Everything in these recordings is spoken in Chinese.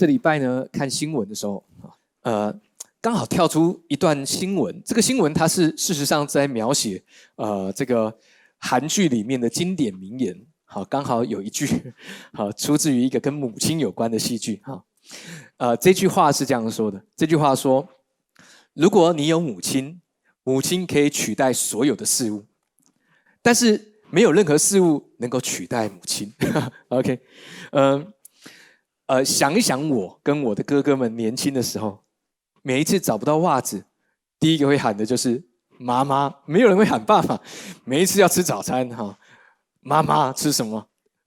这礼拜呢看新闻的时候，呃，刚好跳出一段新闻。这个新闻它是事实上在描写，呃，这个韩剧里面的经典名言。好，刚好有一句，好，出自于一个跟母亲有关的戏剧。哈，呃，这句话是这样说的：这句话说，如果你有母亲，母亲可以取代所有的事物，但是没有任何事物能够取代母亲。OK，嗯。呃想一想，我跟我的哥哥们年轻的时候，每一次找不到袜子，第一个会喊的就是妈妈，没有人会喊爸爸。每一次要吃早餐，哈，妈妈吃什么？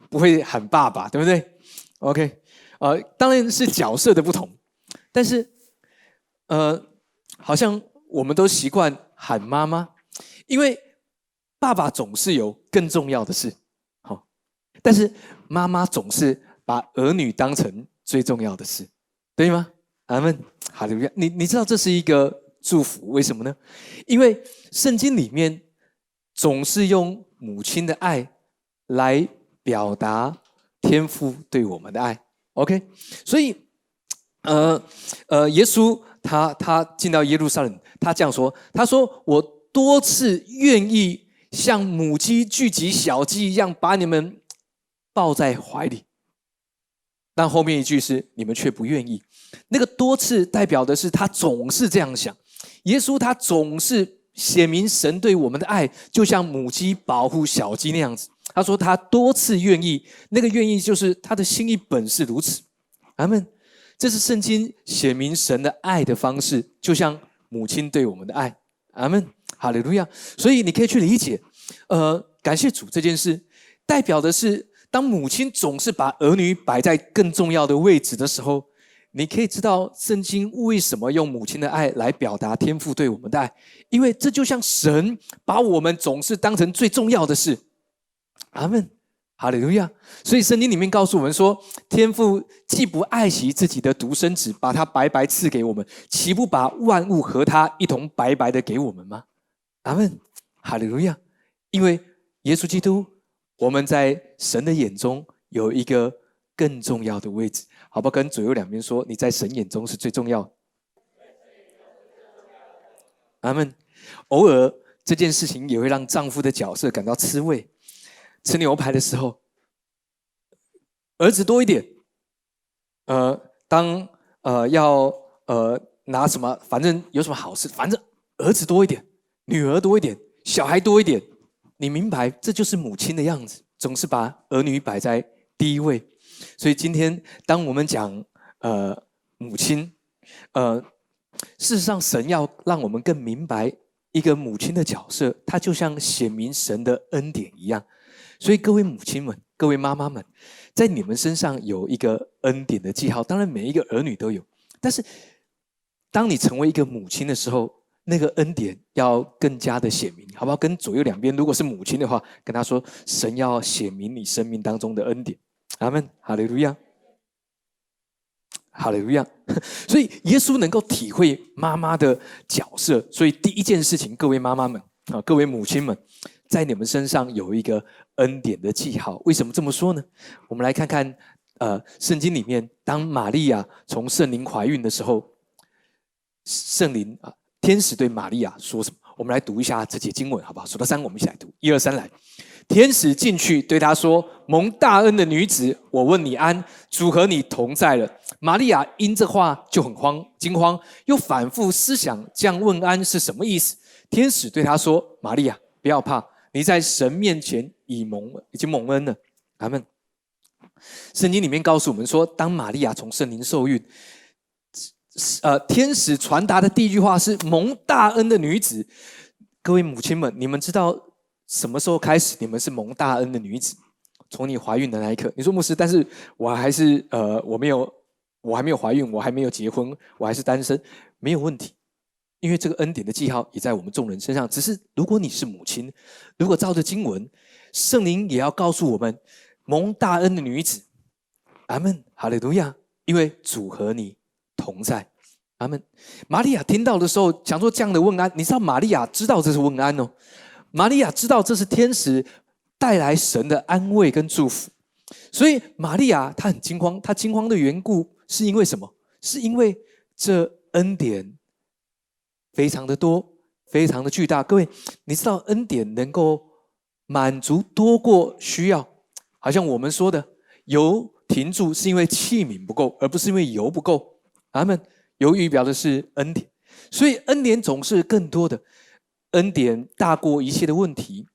不会喊爸爸，对不对？OK，呃，当然是角色的不同，但是，呃，好像我们都习惯喊妈妈，因为爸爸总是有更重要的事，好，但是妈妈总是。把儿女当成最重要的事，对吗？阿门，哈利路亚。你你知道这是一个祝福，为什么呢？因为圣经里面总是用母亲的爱来表达天父对我们的爱。OK，所以，呃呃，耶稣他他进到耶路撒冷，他这样说：他说我多次愿意像母鸡聚集小鸡一样，把你们抱在怀里。但后面一句是你们却不愿意，那个多次代表的是他总是这样想。耶稣他总是写明神对我们的爱，就像母鸡保护小鸡那样子。他说他多次愿意，那个愿意就是他的心意本是如此。阿门。这是圣经写明神的爱的方式，就像母亲对我们的爱。阿门。哈利路亚。所以你可以去理解，呃，感谢主这件事，代表的是。当母亲总是把儿女摆在更重要的位置的时候，你可以知道圣经为什么用母亲的爱来表达天父对我们的爱，因为这就像神把我们总是当成最重要的事。阿门，哈利路亚。所以圣经里面告诉我们说，天父既不爱惜自己的独生子，把他白白赐给我们，岂不把万物和他一同白白的给我们吗？阿门，哈利路亚。因为耶稣基督。我们在神的眼中有一个更重要的位置，好不好？跟左右两边说，你在神眼中是最重要。阿门。偶尔这件事情也会让丈夫的角色感到吃味。吃牛排的时候，儿子多一点。呃，当呃要呃拿什么，反正有什么好事，反正儿子多一点，女儿多一点，小孩多一点。你明白，这就是母亲的样子，总是把儿女摆在第一位。所以今天，当我们讲呃母亲，呃，事实上，神要让我们更明白一个母亲的角色，它就像显明神的恩典一样。所以各位母亲们，各位妈妈们，在你们身上有一个恩典的记号。当然，每一个儿女都有，但是当你成为一个母亲的时候。那个恩典要更加的显明，好不好？跟左右两边，如果是母亲的话，跟他说：神要显明你生命当中的恩典。阿门，哈利路亚，哈利路亚。所以耶稣能够体会妈妈的角色，所以第一件事情，各位妈妈们啊，各位母亲们，在你们身上有一个恩典的记号。为什么这么说呢？我们来看看，呃，圣经里面，当玛利亚从圣灵怀孕的时候，圣灵啊。天使对玛利亚说什么？我们来读一下这节经文，好不好？数到三，我们一起来读。一二三，来！天使进去对他说：“蒙大恩的女子，我问你安，主和你同在了。”玛利亚因这话就很慌，惊慌，又反复思想这样问安是什么意思。天使对他说：“玛利亚，不要怕，你在神面前已蒙已经蒙恩了。”阿门。圣经里面告诉我们说，当玛利亚从圣灵受孕。是呃，天使传达的第一句话是“蒙大恩的女子”。各位母亲们，你们知道什么时候开始你们是蒙大恩的女子？从你怀孕的那一刻。你说牧师，但是我还是呃，我没有，我还没有怀孕，我还没有结婚，我还是单身，没有问题。因为这个恩典的记号也在我们众人身上。只是如果你是母亲，如果照着经文，圣灵也要告诉我们，蒙大恩的女子，阿门，哈利路亚，因为主和你。同在，阿门。玛利亚听到的时候，想说这样的问安，你知道玛利亚知道这是问安哦。玛利亚知道这是天使带来神的安慰跟祝福，所以玛利亚她很惊慌。她惊慌的缘故是因为什么？是因为这恩典非常的多，非常的巨大。各位，你知道恩典能够满足多过需要，好像我们说的油停住是因为器皿不够，而不是因为油不够。阿门。油预表的是恩典，所以恩典总是更多的，恩典大过一切的问题，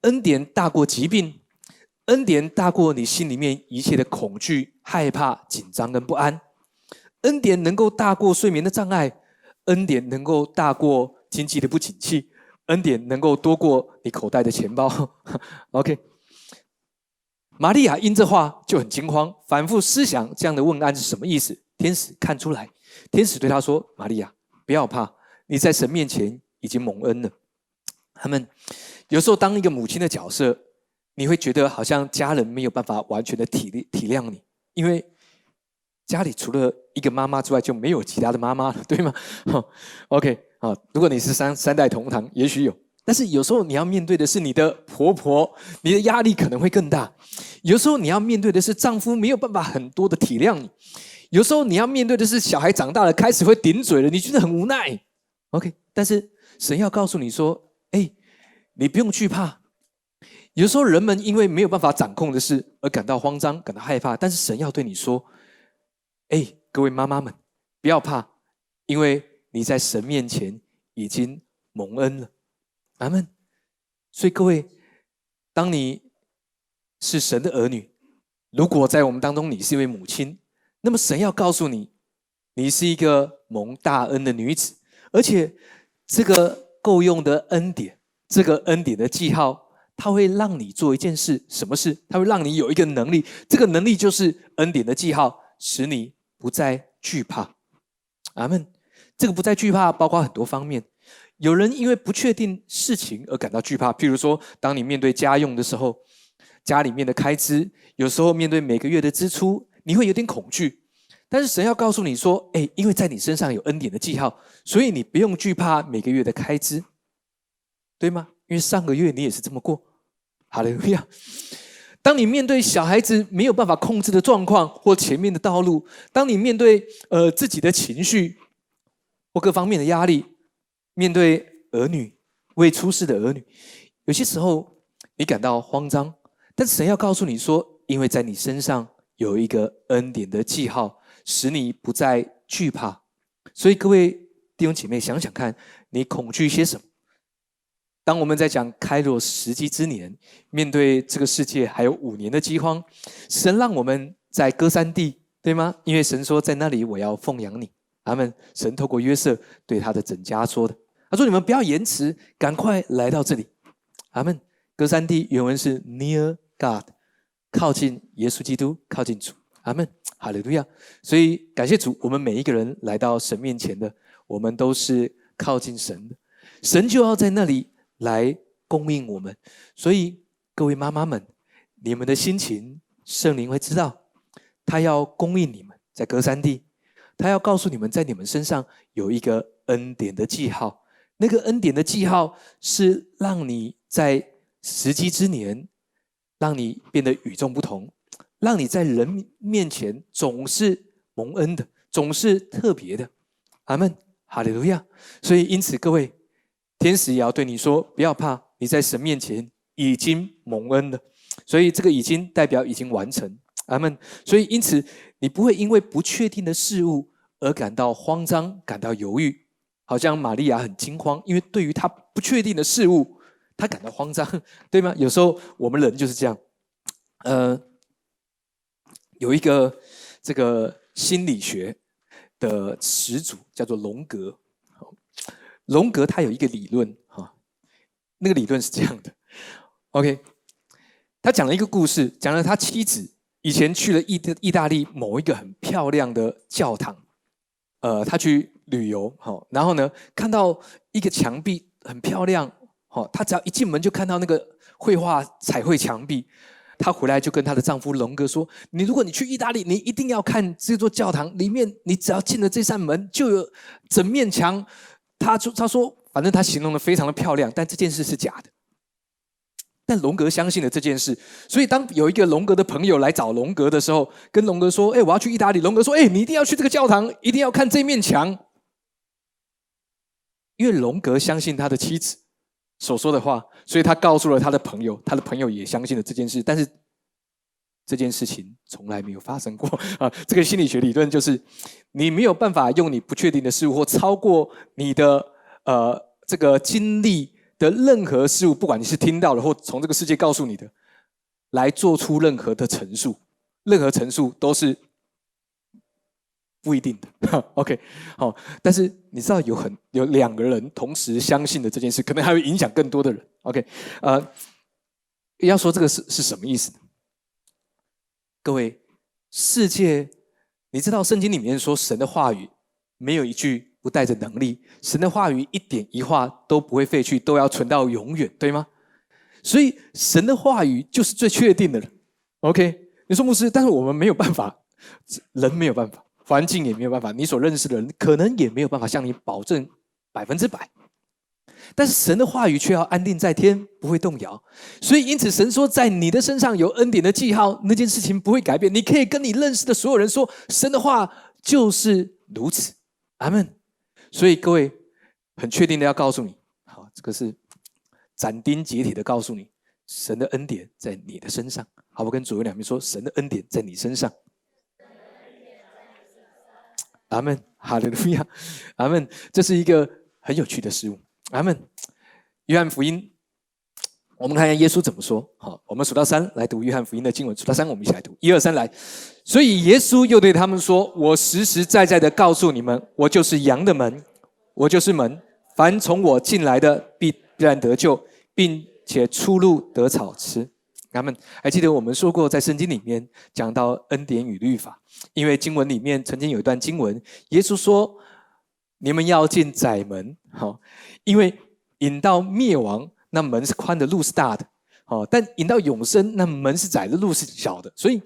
恩典大过疾病。恩典大过你心里面一切的恐惧、害怕、紧张跟不安，恩典能够大过睡眠的障碍，恩典能够大过经济的不景气，恩典能够多过你口袋的钱包。OK，玛利亚因这话就很惊慌，反复思想这样的问安是什么意思。天使看出来，天使对他说：“玛利亚，不要怕，你在神面前已经蒙恩了。”他们有时候当一个母亲的角色。你会觉得好像家人没有办法完全的体力体谅你，因为家里除了一个妈妈之外就没有其他的妈妈了，对吗？OK，好，如果你是三三代同堂，也许有，但是有时候你要面对的是你的婆婆，你的压力可能会更大。有时候你要面对的是丈夫没有办法很多的体谅你，有时候你要面对的是小孩长大了开始会顶嘴了，你觉得很无奈。OK，但是神要告诉你说，哎，你不用惧怕。有时候人们因为没有办法掌控的事而感到慌张、感到害怕，但是神要对你说：“哎，各位妈妈们，不要怕，因为你在神面前已经蒙恩了。”阿门。所以各位，当你是神的儿女，如果在我们当中你是一位母亲，那么神要告诉你，你是一个蒙大恩的女子，而且这个够用的恩典，这个恩典的记号。它会让你做一件事，什么事？它会让你有一个能力，这个能力就是恩典的记号，使你不再惧怕。阿门。这个不再惧怕，包括很多方面。有人因为不确定事情而感到惧怕，譬如说，当你面对家用的时候，家里面的开支，有时候面对每个月的支出，你会有点恐惧。但是神要告诉你说：“哎，因为在你身上有恩典的记号，所以你不用惧怕每个月的开支，对吗？因为上个月你也是这么过。”好了，路亚！当你面对小孩子没有办法控制的状况，或前面的道路，当你面对呃自己的情绪或各方面的压力，面对儿女未出世的儿女，有些时候你感到慌张，但神要告诉你说，因为在你身上有一个恩典的记号，使你不再惧怕。所以各位弟兄姐妹，想想看，你恐惧些什么？当我们在讲开罗时机之年，面对这个世界还有五年的饥荒，神让我们在歌山地，对吗？因为神说在那里我要奉养你。阿门。神透过约瑟对他的整家说的，他说：“你们不要延迟，赶快来到这里。”阿门。歌山地原文是 Near God，靠近耶稣基督，靠近主。阿门。哈利路亚。所以感谢主，我们每一个人来到神面前的，我们都是靠近神的，神就要在那里。来供应我们，所以各位妈妈们，你们的心情，圣灵会知道，他要供应你们，在隔山地，他要告诉你们，在你们身上有一个恩典的记号，那个恩典的记号是让你在时机之年，让你变得与众不同，让你在人面前总是蒙恩的，总是特别的。阿门，哈利路亚。所以因此，各位。天使也要对你说：“不要怕，你在神面前已经蒙恩了。所以这个已经代表已经完成。阿门。所以因此，你不会因为不确定的事物而感到慌张、感到犹豫，好像玛利亚很惊慌，因为对于他不确定的事物，他感到慌张，对吗？有时候我们人就是这样。呃，有一个这个心理学的始祖叫做荣格。”荣格他有一个理论哈，那个理论是这样的，OK，他讲了一个故事，讲了他妻子以前去了意意大利某一个很漂亮的教堂，呃，他去旅游，好，然后呢看到一个墙壁很漂亮，好，他只要一进门就看到那个绘画彩绘墙壁，他回来就跟他的丈夫龙格说：“你如果你去意大利，你一定要看这座教堂里面，你只要进了这扇门，就有整面墙。”他说：“他说，反正他形容的非常的漂亮，但这件事是假的。但龙格相信了这件事，所以当有一个龙格的朋友来找龙格的时候，跟龙格说：“哎，我要去意大利。”龙格说：“哎，你一定要去这个教堂，一定要看这面墙。”因为龙格相信他的妻子所说的话，所以他告诉了他的朋友，他的朋友也相信了这件事。但是这件事情从来没有发生过 啊！这个心理学理论就是，你没有办法用你不确定的事物或超过你的呃这个经历。的任何事物，不管你是听到的或从这个世界告诉你的，来做出任何的陈述，任何陈述都是不一定的。OK，好，但是你知道有很有两个人同时相信的这件事，可能还会影响更多的人。OK，呃，要说这个是是什么意思？各位，世界，你知道圣经里面说神的话语没有一句。不带着能力，神的话语一点一画都不会废去，都要存到永远，对吗？所以神的话语就是最确定的了。OK，你说牧师，但是我们没有办法，人没有办法，环境也没有办法，你所认识的人可能也没有办法向你保证百分之百。但是神的话语却要安定在天，不会动摇。所以因此，神说在你的身上有恩典的记号，那件事情不会改变。你可以跟你认识的所有人说，神的话就是如此。阿门。所以各位很确定的要告诉你，好，这个是斩钉截铁的告诉你，神的恩典在你的身上。好，我跟左右两边说，神的恩典在你身上。阿门，哈利路亚，阿门。这是一个很有趣的事物。阿门。约翰福音，我们看一下耶稣怎么说。好，我们数到三来读约翰福音的经文。数到三，我们一起来读。一二三，来。所以耶稣又对他们说：“我实实在在的告诉你们，我就是羊的门，我就是门。凡从我进来的，必然得救，并且出入得草吃。”他们还记得我们说过，在圣经里面讲到恩典与律法，因为经文里面曾经有一段经文，耶稣说：“你们要进窄门，好，因为引到灭亡，那门是宽的，路是大的，好，但引到永生，那门是窄的，路是小的。”所以。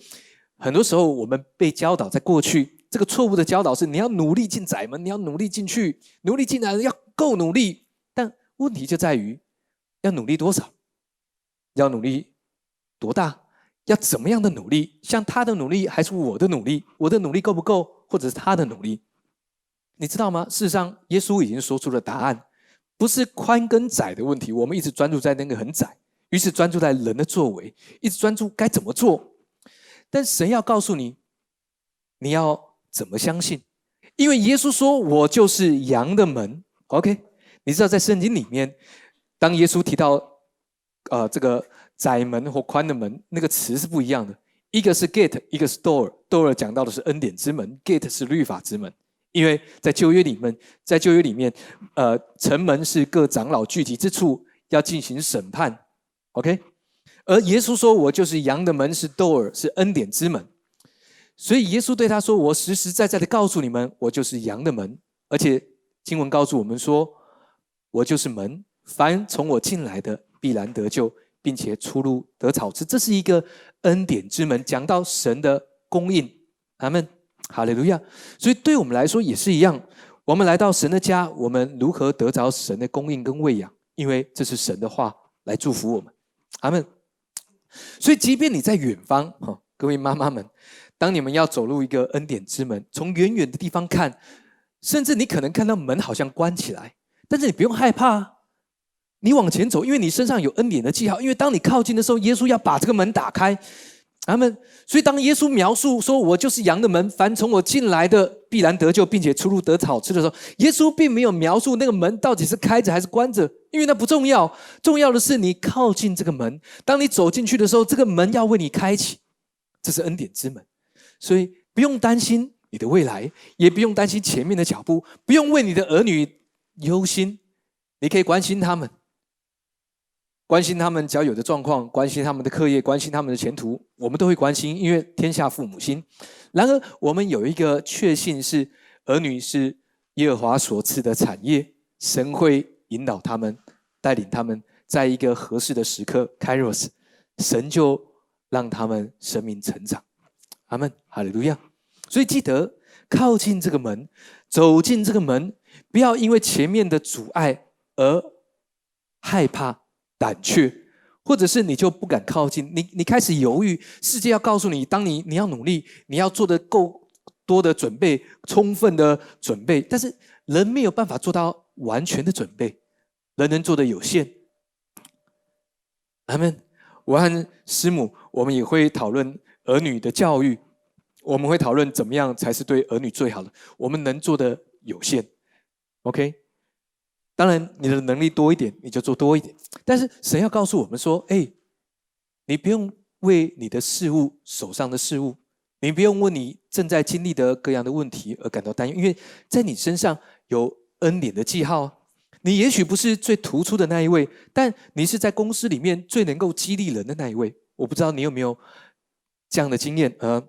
很多时候，我们被教导，在过去这个错误的教导是：你要努力进窄门，你要努力进去，努力进来要够努力。但问题就在于，要努力多少？要努力多大？要怎么样的努力？像他的努力，还是我的努力？我的努力够不够？或者是他的努力？你知道吗？事实上，耶稣已经说出了答案，不是宽跟窄的问题。我们一直专注在那个很窄，于是专注在人的作为，一直专注该怎么做。但神要告诉你，你要怎么相信？因为耶稣说：“我就是羊的门。” OK，你知道在圣经里面，当耶稣提到呃这个窄门或宽的门，那个词是不一样的。一个是 gate，一个是 door。door 讲到的是恩典之门，gate 是律法之门。因为在旧约里面，在旧约里面，呃，城门是各长老聚集之处，要进行审判。OK。而耶稣说：“我就是羊的门，是 door，是恩典之门。”所以耶稣对他说：“我实实在在的告诉你们，我就是羊的门。而且经文告诉我们说，我就是门，凡从我进来的，必然得救，并且出入得草吃。这是一个恩典之门，讲到神的供应。阿门，哈利路亚。所以对我们来说也是一样，我们来到神的家，我们如何得着神的供应跟喂养？因为这是神的话来祝福我们。阿门。”所以，即便你在远方，哈，各位妈妈们，当你们要走入一个恩典之门，从远远的地方看，甚至你可能看到门好像关起来，但是你不用害怕，你往前走，因为你身上有恩典的记号。因为当你靠近的时候，耶稣要把这个门打开。他们，所以当耶稣描述说“我就是羊的门，凡从我进来的必然得救，并且出入得草吃”的时候，耶稣并没有描述那个门到底是开着还是关着，因为那不重要。重要的是你靠近这个门，当你走进去的时候，这个门要为你开启，这是恩典之门。所以不用担心你的未来，也不用担心前面的脚步，不用为你的儿女忧心，你可以关心他们。关心他们交友的状况，关心他们的课业，关心他们的前途，我们都会关心，因为天下父母心。然而，我们有一个确信是，儿女是耶和华所赐的产业，神会引导他们，带领他们，在一个合适的时刻 k a r o s 神就让他们生命成长。阿门，哈利路亚。所以记得靠近这个门，走进这个门，不要因为前面的阻碍而害怕。胆怯，或者是你就不敢靠近，你你开始犹豫。世界要告诉你，当你你要努力，你要做的够多的准备，充分的准备，但是人没有办法做到完全的准备，人能做的有限。他们，我和师母，我们也会讨论儿女的教育，我们会讨论怎么样才是对儿女最好的。我们能做的有限，OK。当然，你的能力多一点，你就做多一点。但是神要告诉我们说：“哎，你不用为你的事物手上的事物，你不用为你正在经历的各样的问题而感到担忧，因为在你身上有恩典的记号。你也许不是最突出的那一位，但你是在公司里面最能够激励人的那一位。我不知道你有没有这样的经验？呃，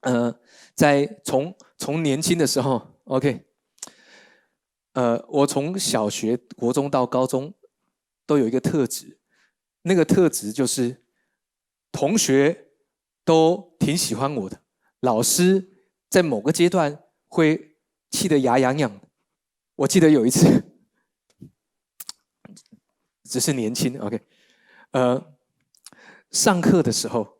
呃，在从从年轻的时候，OK。”呃，我从小学、国中到高中，都有一个特质，那个特质就是同学都挺喜欢我的，老师在某个阶段会气得牙痒痒。我记得有一次，只是年轻，OK，呃，上课的时候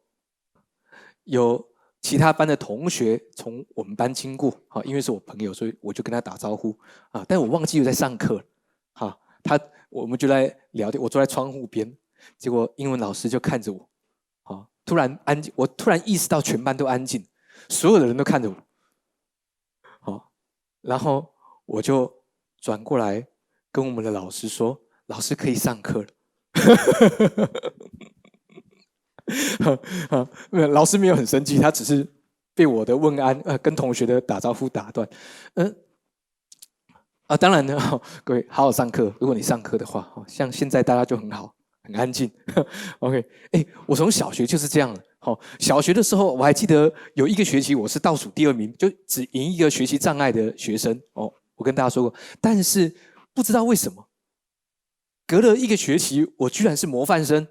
有。其他班的同学从我们班经过，好，因为是我朋友，所以我就跟他打招呼啊。但我忘记有在上课，好，他我们就在聊天，我坐在窗户边，结果英文老师就看着我，好，突然安静，我突然意识到全班都安静，所有的人都看着我，好，然后我就转过来跟我们的老师说：“老师可以上课了。” 啊，老师没有很生气，他只是被我的问安，呃，跟同学的打招呼打断。嗯，啊，当然呢，各位好好上课。如果你上课的话，像现在大家就很好，很安静。OK，哎，我从小学就是这样。好，小学的时候我还记得有一个学期我是倒数第二名，就只赢一个学习障碍的学生。哦，我跟大家说过，但是不知道为什么，隔了一个学期，我居然是模范生。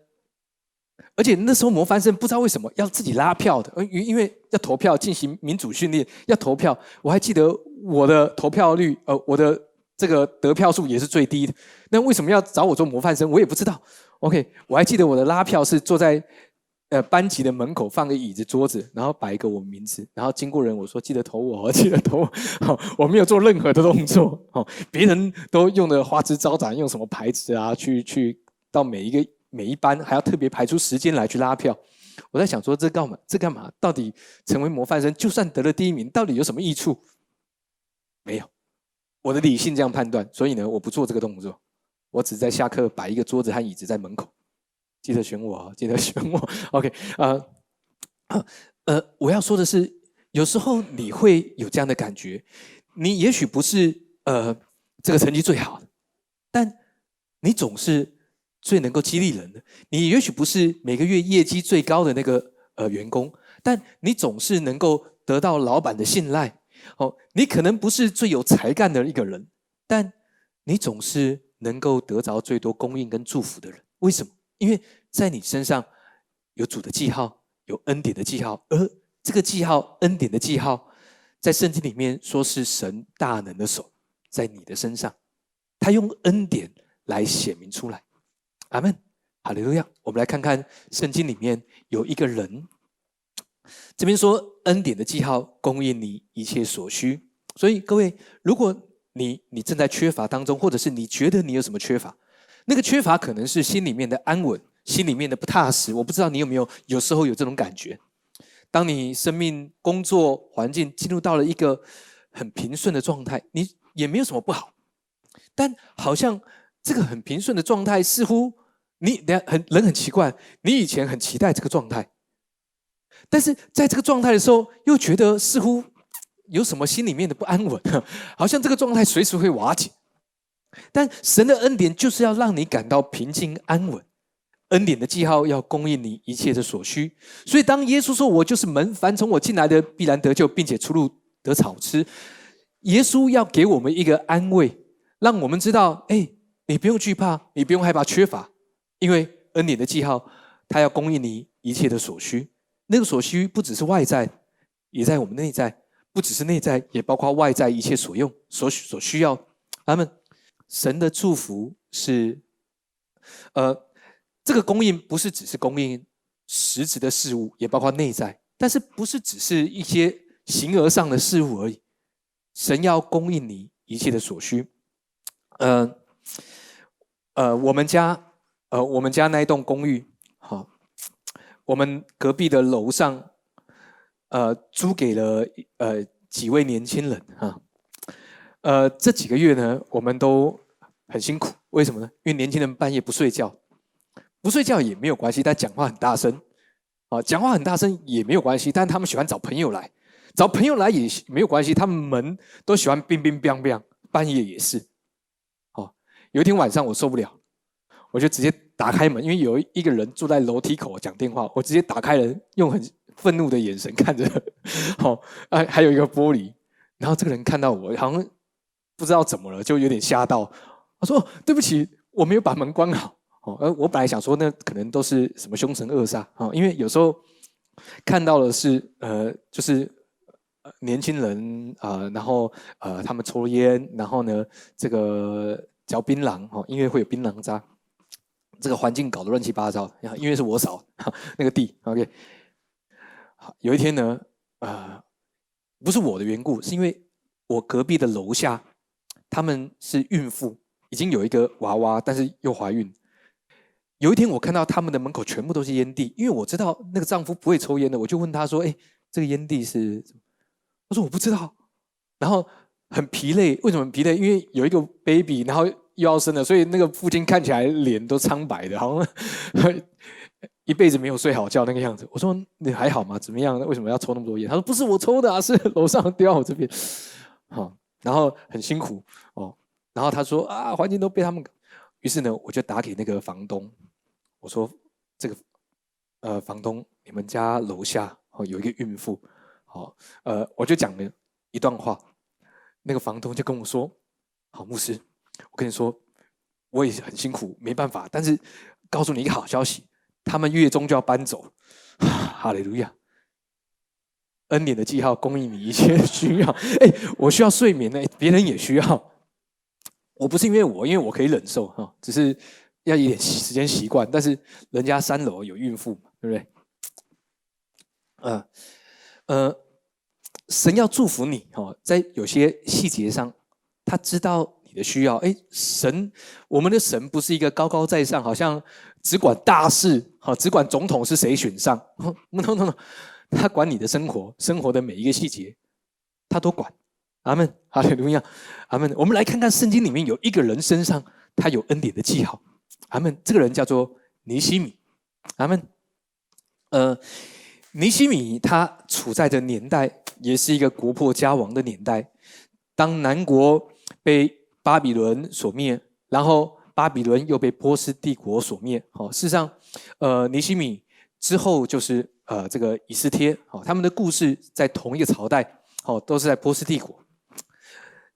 而且那时候模范生不知道为什么要自己拉票的，呃因因为要投票进行民主训练，要投票。我还记得我的投票率，呃，我的这个得票数也是最低的。那为什么要找我做模范生？我也不知道。OK，我还记得我的拉票是坐在呃班级的门口放个椅子桌子，然后摆一个我名字，然后经过人我说记得投我，记得投我。好，我没有做任何的动作。好，别人都用的花枝招展，用什么牌子啊，去去到每一个。每一班还要特别排出时间来去拉票，我在想说这干嘛？这干嘛？到底成为模范生，就算得了第一名，到底有什么益处？没有，我的理性这样判断，所以呢，我不做这个动作，我只在下课摆一个桌子和椅子在门口，记得选我啊，记得选我。OK，呃，呃，我要说的是，有时候你会有这样的感觉，你也许不是呃这个成绩最好的，但你总是。最能够激励人的，你也许不是每个月业绩最高的那个呃员工，但你总是能够得到老板的信赖。哦，你可能不是最有才干的一个人，但你总是能够得着最多供应跟祝福的人。为什么？因为在你身上有主的记号，有恩典的记号，而这个记号、恩典的记号，在圣经里面说是神大能的手在你的身上，他用恩典来显明出来。阿门，好利路亚。我们来看看圣经里面有一个人，这边说恩典的记号供应你一切所需。所以各位，如果你你正在缺乏当中，或者是你觉得你有什么缺乏，那个缺乏可能是心里面的安稳，心里面的不踏实。我不知道你有没有有时候有这种感觉，当你生命、工作环境进入到了一个很平顺的状态，你也没有什么不好，但好像这个很平顺的状态似乎。你很人很奇怪，你以前很期待这个状态，但是在这个状态的时候，又觉得似乎有什么心里面的不安稳，好像这个状态随时会瓦解。但神的恩典就是要让你感到平静安稳，恩典的记号要供应你一切的所需。所以当耶稣说：“我就是门，凡从我进来的必然得救，并且出入得草吃。”耶稣要给我们一个安慰，让我们知道：哎，你不用惧怕，你不用害怕缺乏。因为恩典的记号，它要供应你一切的所需。那个所需不只是外在，也在我们内在；不只是内在，也包括外在一切所用、所所需要。他们神的祝福是，呃，这个供应不是只是供应实质的事物，也包括内在，但是不是只是一些形而上的事物而已。神要供应你一切的所需。呃，呃，我们家，呃，我们家那一栋公寓，好，我们隔壁的楼上，呃，租给了呃几位年轻人啊。呃，这几个月呢，我们都很辛苦。为什么呢？因为年轻人半夜不睡觉，不睡觉也没有关系，但讲话很大声。啊，讲话很大声也没有关系，但他们喜欢找朋友来，找朋友来也没有关系，他们门都喜欢冰冰冰冰，半夜也是。哦，有一天晚上我受不了，我就直接打开门，因为有一个人坐在楼梯口讲电话，我直接打开门，用很愤怒的眼神看着。好，哎，还有一个玻璃，然后这个人看到我，好像。不知道怎么了，就有点吓到。我说：“对不起，我没有把门关好。”哦，而我本来想说，那可能都是什么凶神恶煞啊？因为有时候看到的是，呃，就是年轻人啊，然后呃，他们抽烟，然后呢，这个嚼槟榔，哦，因为会有槟榔渣，这个环境搞得乱七八糟。因为是我扫 那个地，OK。有一天呢，呃，不是我的缘故，是因为我隔壁的楼下。他们是孕妇，已经有一个娃娃，但是又怀孕。有一天，我看到他们的门口全部都是烟蒂，因为我知道那个丈夫不会抽烟的，我就问他说：“哎，这个烟蒂是？”我说：“我不知道。”然后很疲累，为什么疲累？因为有一个 baby，然后又要生了，所以那个父亲看起来脸都苍白的，好像 一辈子没有睡好觉那个样子。我说：“你还好吗？怎么样？为什么要抽那么多烟？”他说：“不是我抽的啊，是楼上丢到我这边。”好。然后很辛苦哦，然后他说啊，环境都被他们，于是呢，我就打给那个房东，我说这个呃，房东，你们家楼下哦有一个孕妇，好，呃，我就讲了一段话，那个房东就跟我说，好，牧师，我跟你说，我也很辛苦，没办法，但是告诉你一个好消息，他们月中就要搬走，哈利路亚。恩典的记号供应你一切需要。哎，我需要睡眠呢，别人也需要。我不是因为我，因为我可以忍受哈，只是要一点时间习惯。但是人家三楼有孕妇嘛，对不对？呃呃，神要祝福你哈，在有些细节上，他知道你的需要。哎，神，我们的神不是一个高高在上，好像只管大事，好只管总统是谁选上。no no no。他管你的生活，生活的每一个细节，他都管。阿门，哈利路亚，阿门。我们来看看圣经里面有一个人身上他有恩典的记号。阿门。这个人叫做尼西米。阿门。呃，尼西米他处在的年代也是一个国破家亡的年代。当南国被巴比伦所灭，然后巴比伦又被波斯帝国所灭。好，事实上，呃，尼西米之后就是。呃，这个以斯帖，好，他们的故事在同一个朝代，好，都是在波斯帝国。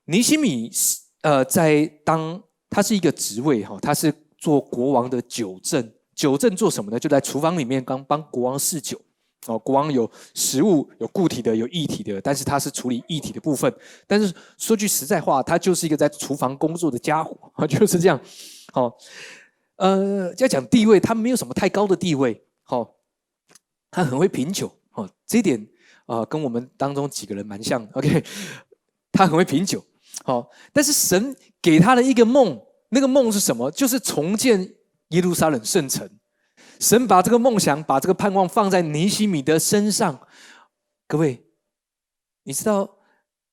尼西米是呃，在当他是一个职位，哈，他是做国王的酒政。酒政做什么呢？就在厨房里面刚帮国王侍酒。哦，国王有食物，有固体的，有液体的，但是他是处理液体的部分。但是说句实在话，他就是一个在厨房工作的家伙，就是这样。好，呃，要讲地位，他没有什么太高的地位，好。他很会品酒哦，这一点啊，跟我们当中几个人蛮像。OK，他很会品酒，好，但是神给他的一个梦，那个梦是什么？就是重建耶路撒冷圣城。神把这个梦想，把这个盼望放在尼西米的身上。各位，你知道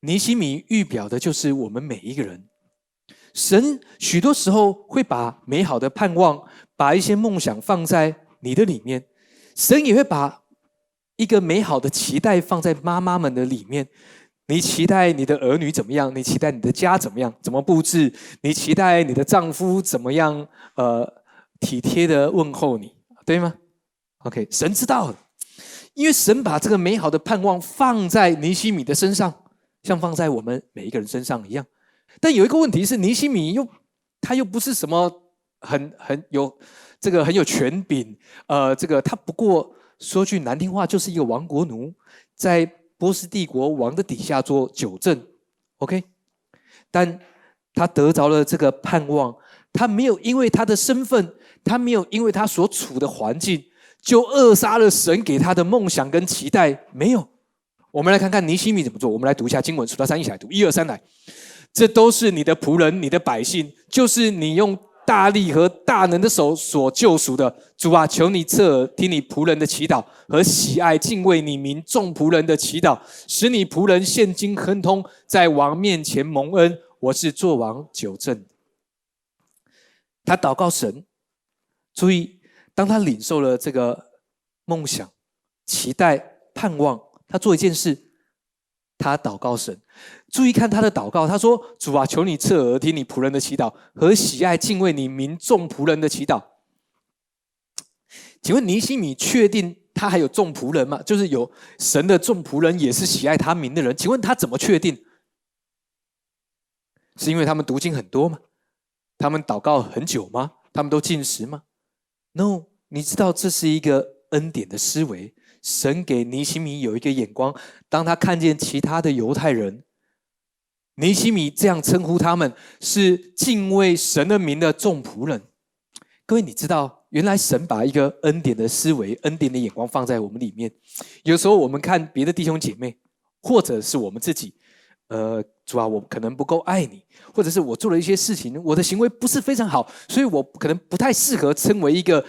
尼西米预表的就是我们每一个人。神许多时候会把美好的盼望，把一些梦想放在你的里面。神也会把一个美好的期待放在妈妈们的里面。你期待你的儿女怎么样？你期待你的家怎么样？怎么布置？你期待你的丈夫怎么样？呃，体贴的问候你，对吗？OK，神知道，因为神把这个美好的盼望放在尼西米的身上，像放在我们每一个人身上一样。但有一个问题是，尼西米又他又不是什么很 很有。这个很有权柄，呃，这个他不过说句难听话，就是一个亡国奴，在波斯帝国王的底下做酒政，OK，但他得着了这个盼望，他没有因为他的身份，他没有因为他所处的环境就扼杀了神给他的梦想跟期待，没有。我们来看看尼西米怎么做。我们来读一下经文，数到三一起来读，一二三来。这都是你的仆人，你的百姓，就是你用大力和大能的手所救赎的。主啊，求你侧耳听你仆人的祈祷和喜爱敬畏你民众仆人的祈祷，使你仆人现今亨通，在王面前蒙恩。我是做王九正。他祷告神，注意，当他领受了这个梦想、期待、盼望。他做一件事，他祷告神。注意看他的祷告，他说：“主啊，求你侧耳听你仆人的祈祷和喜爱敬畏你民众仆人的祈祷。”请问尼西米确定他还有众仆人吗？就是有神的众仆人，也是喜爱他名的人。请问他怎么确定？是因为他们读经很多吗？他们祷告很久吗？他们都进食吗？No，你知道这是一个恩典的思维。神给尼西米有一个眼光，当他看见其他的犹太人，尼西米这样称呼他们是敬畏神的名的众仆人。各位，你知道，原来神把一个恩典的思维、恩典的眼光放在我们里面。有时候我们看别的弟兄姐妹，或者是我们自己，呃，主啊，我可能不够爱你，或者是我做了一些事情，我的行为不是非常好，所以我可能不太适合称为一个。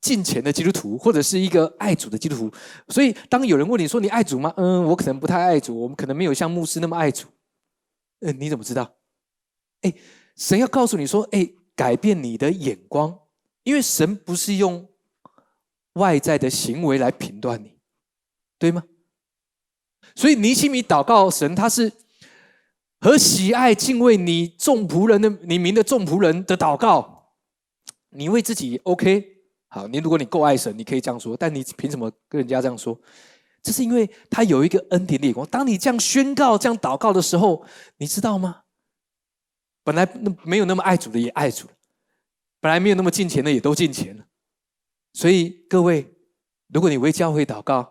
敬虔的基督徒，或者是一个爱主的基督徒，所以当有人问你说你爱主吗？嗯，我可能不太爱主，我们可能没有像牧师那么爱主。嗯，你怎么知道？哎，神要告诉你说，哎，改变你的眼光，因为神不是用外在的行为来评断你，对吗？所以尼西米祷告神，他是和喜爱敬畏你众仆人的你名的众仆人的祷告，你为自己 OK。好，你如果你够爱神，你可以这样说，但你凭什么跟人家这样说？这是因为他有一个恩典的眼光。当你这样宣告、这样祷告的时候，你知道吗？本来那没有那么爱主的也爱主，本来没有那么敬钱的也都敬钱了。所以各位，如果你为教会祷告，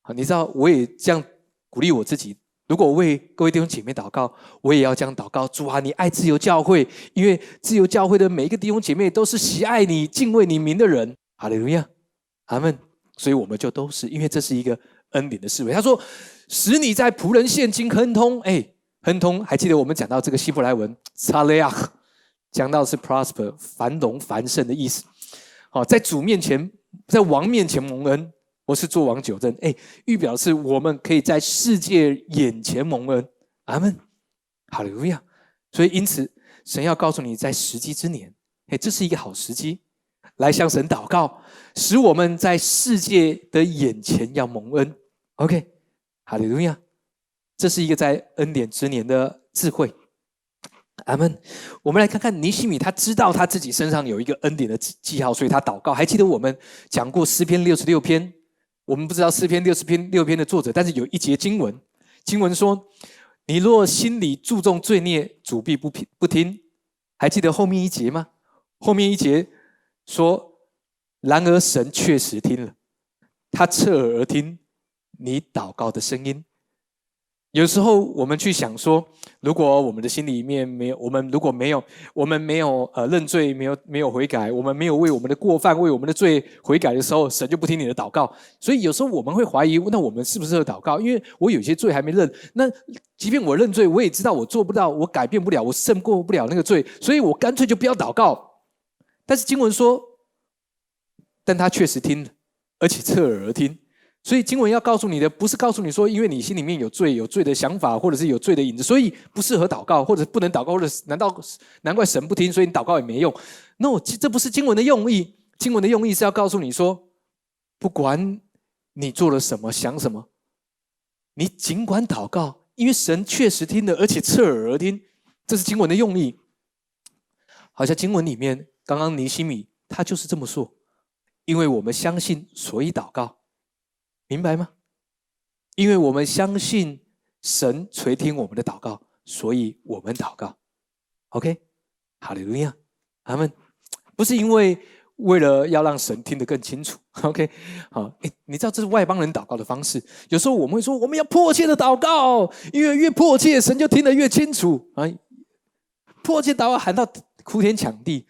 好，你知道我也这样鼓励我自己。如果为各位弟兄姐妹祷告，我也要这样祷告。主啊，你爱自由教会，因为自由教会的每一个弟兄姐妹都是喜爱你、敬畏你名的人。哈利路亚，阿门。所以我们就都是，因为这是一个恩典的思维。他说：“使你在仆人现今亨通。”哎，亨通，还记得我们讲到这个希伯来文“查雷亚”，讲到是 “prosper”，繁荣繁盛的意思。好，在主面前，在王面前蒙恩。我是做王九正，哎，预表示我们可以在世界眼前蒙恩，阿门，哈利路亚。所以因此，神要告诉你，在时机之年，哎，这是一个好时机，来向神祷告，使我们在世界的眼前要蒙恩。OK，哈利路亚，这是一个在恩典之年的智慧，阿门。我们来看看尼西米，他知道他自己身上有一个恩典的记号，所以他祷告。还记得我们讲过诗篇六十六篇。我们不知道四篇六十篇六篇的作者，但是有一节经文，经文说：“你若心里注重罪孽，主必不不听。”还记得后面一节吗？后面一节说：“然而神确实听了，他侧耳而听你祷告的声音。”有时候我们去想说，如果我们的心里面没有，我们如果没有，我们没有呃认罪，没有没有悔改，我们没有为我们的过犯、为我们的罪悔改的时候，神就不听你的祷告。所以有时候我们会怀疑，那我们适不适合祷告？因为我有些罪还没认，那即便我认罪，我也知道我做不到，我改变不了，我胜过不了那个罪，所以我干脆就不要祷告。但是经文说，但他确实听了，而且侧耳而听。所以经文要告诉你的，不是告诉你说，因为你心里面有罪、有罪的想法，或者是有罪的影子，所以不适合祷告，或者不能祷告，或者难道难怪神不听，所以你祷告也没用？No，这不是经文的用意。经文的用意是要告诉你说，不管你做了什么、想什么，你尽管祷告，因为神确实听了，而且侧耳而听，这是经文的用意。好像经文里面刚刚尼西米他就是这么说，因为我们相信，所以祷告。明白吗？因为我们相信神垂听我们的祷告，所以我们祷告。OK，哈利路亚，阿门。不是因为为了要让神听得更清楚。OK，好，哎，你知道这是外邦人祷告的方式。有时候我们会说，我们要迫切的祷告，因为越迫切，神就听得越清楚。啊，迫切祷告喊到哭天抢地。